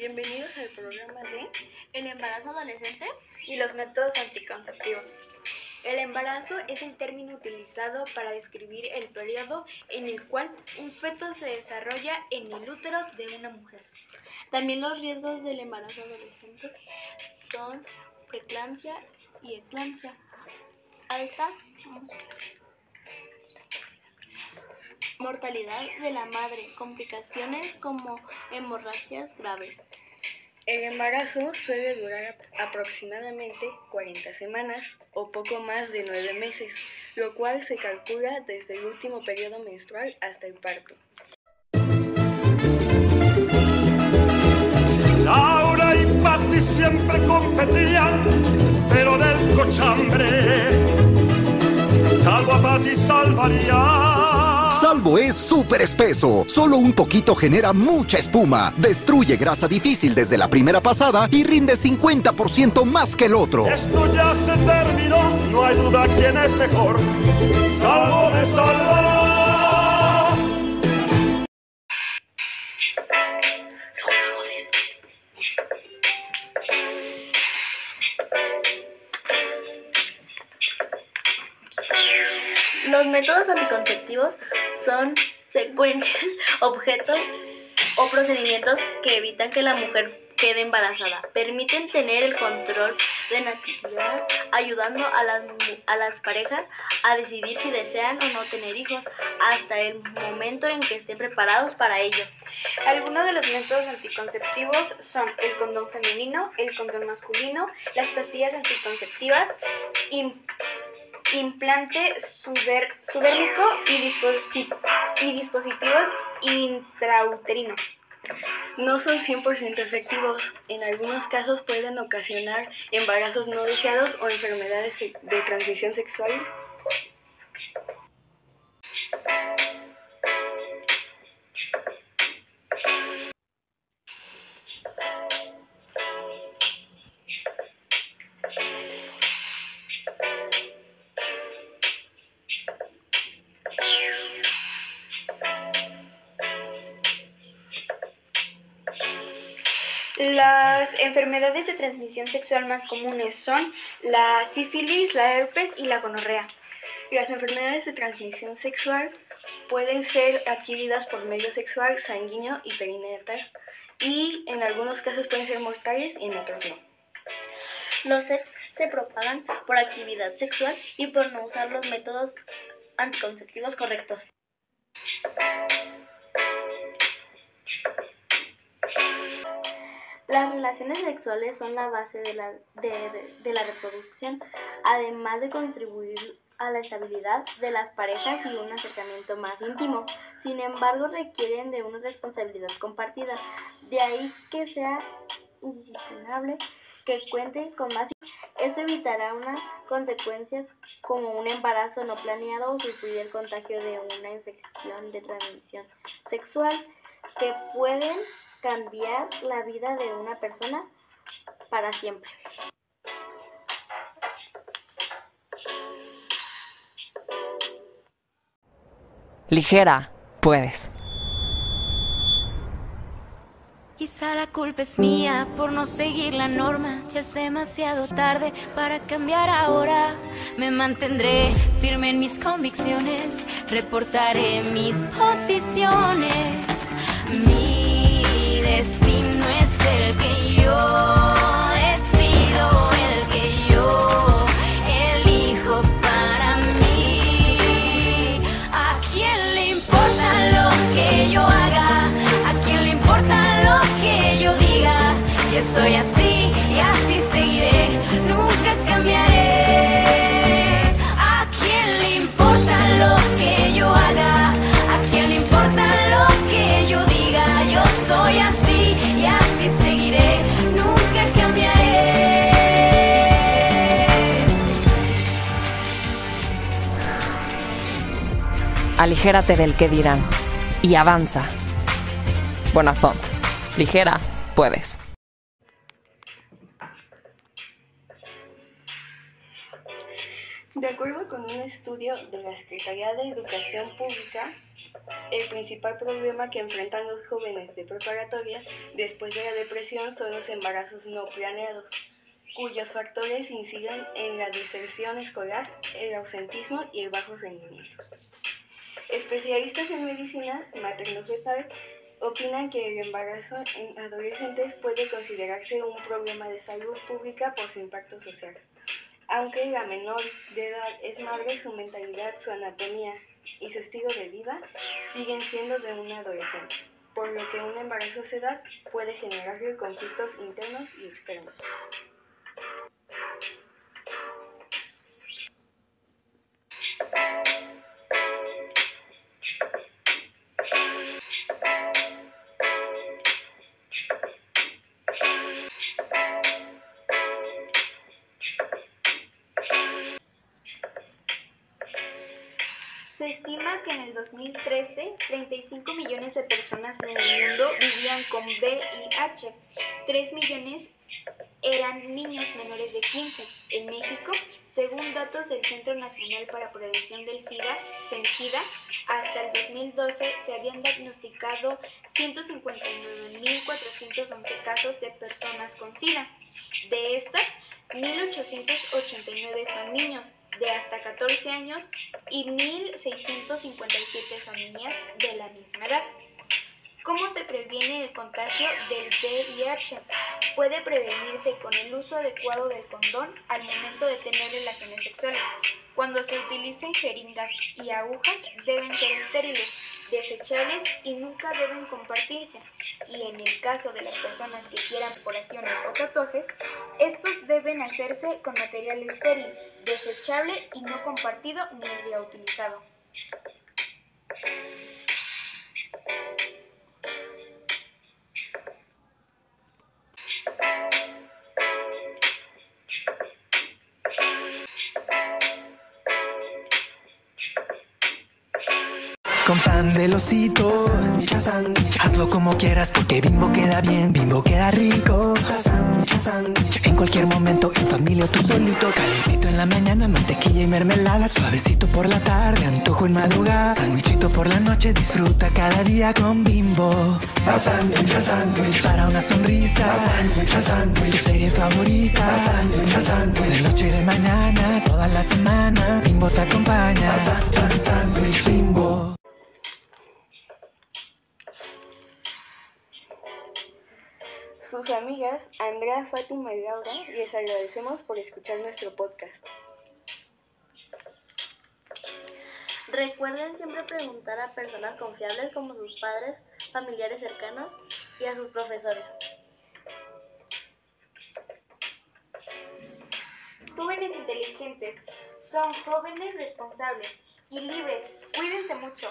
Bienvenidos al programa de El embarazo adolescente y los métodos anticonceptivos. El embarazo es el término utilizado para describir el periodo en el cual un feto se desarrolla en el útero de una mujer. También los riesgos del embarazo adolescente son preeclampsia y eclampsia alta, mortalidad de la madre, complicaciones como hemorragias graves. El embarazo suele durar aproximadamente 40 semanas o poco más de 9 meses, lo cual se calcula desde el último periodo menstrual hasta el parto. Laura y Patti siempre competían, pero del cochambre, salvo a Patti salvaría. Salvo es súper espeso. Solo un poquito genera mucha espuma. Destruye grasa difícil desde la primera pasada y rinde 50% más que el otro. Esto ya se terminó, no hay duda quién es mejor. Salvo de salvar. Los métodos anticonceptivos son secuencias, objetos o procedimientos que evitan que la mujer quede embarazada. Permiten tener el control de natividad, ayudando a las, a las parejas a decidir si desean o no tener hijos hasta el momento en que estén preparados para ello. Algunos de los métodos anticonceptivos son el condón femenino, el condón masculino, las pastillas anticonceptivas, implante suder- sudérmico y, y dispositivos intrauterinos. No son 100% efectivos. En algunos casos pueden ocasionar embarazos no deseados o enfermedades de transmisión sexual. Las enfermedades de transmisión sexual más comunes son la sífilis, la herpes y la gonorrea. Las enfermedades de transmisión sexual pueden ser adquiridas por medio sexual, sanguíneo y perinetal y en algunos casos pueden ser mortales y en otros no. Los sex se propagan por actividad sexual y por no usar los métodos anticonceptivos correctos. Las relaciones sexuales son la base de la, de- de la reproducción, además de contribuir a la estabilidad de las parejas y un acercamiento más íntimo. Sin embargo, requieren de una responsabilidad compartida. De ahí que sea indisciplinable que cuenten con más. Esto evitará una consecuencia como un embarazo no planeado o sufrir el contagio de una infección de transmisión sexual que pueden cambiar la vida de una persona para siempre. Ligera, puedes. Quizá la culpa es mía por no seguir la norma. Ya es demasiado tarde para cambiar ahora. Me mantendré firme en mis convicciones. Reportaré mis posiciones. Mi destino Aligérate del que dirán. Y avanza. Bonafont. Ligera, puedes. De acuerdo con un estudio de la Secretaría de Educación Pública, el principal problema que enfrentan los jóvenes de preparatoria después de la depresión son los embarazos no planeados, cuyos factores inciden en la deserción escolar, el ausentismo y el bajo rendimiento. Especialistas en medicina materno-fetal opinan que el embarazo en adolescentes puede considerarse un problema de salud pública por su impacto social. Aunque la menor de edad es madre, su mentalidad, su anatomía y su estilo de vida siguen siendo de un adolescente, por lo que un embarazo a esa edad puede generarle conflictos internos y externos. Se estima que en el 2013 35 millones de personas en el mundo vivían con VIH. 3 millones eran niños menores de 15. En México, según datos del Centro Nacional para Prevención del SIDA, CENSIDA, hasta el 2012 se habían diagnosticado 159.411 casos de personas con SIDA. De estas, 1.889 son niños de hasta 14 años y 1.657 son niñas de la misma edad. ¿Cómo se previene el contagio del VIH? Puede prevenirse con el uso adecuado del condón al momento de tener relaciones sexuales. Cuando se utilicen jeringas y agujas deben ser estériles, desechables y nunca deben compartirse. Y en el caso de las personas que quieran perforaciones o tatuajes, estos deben hacerse con material estéril, desechable y no compartido ni reutilizado. Con pan del osito, hazlo como quieras porque bimbo queda bien, bimbo queda rico. En cualquier momento, en familia o tú solito, calentito en la mañana, mantequilla y mermelada, suavecito por la tarde, antojo en madrugada, sandwichito por la noche, disfruta cada día con bimbo. Para una sonrisa, tu serie favorita, de noche y de mañana, toda la semana, bimbo te acompaña. Bimbo. Sus amigas Andrea, Fátima y Laura les agradecemos por escuchar nuestro podcast. Recuerden siempre preguntar a personas confiables como sus padres, familiares cercanos y a sus profesores. Jóvenes inteligentes son jóvenes responsables y libres. Cuídense mucho.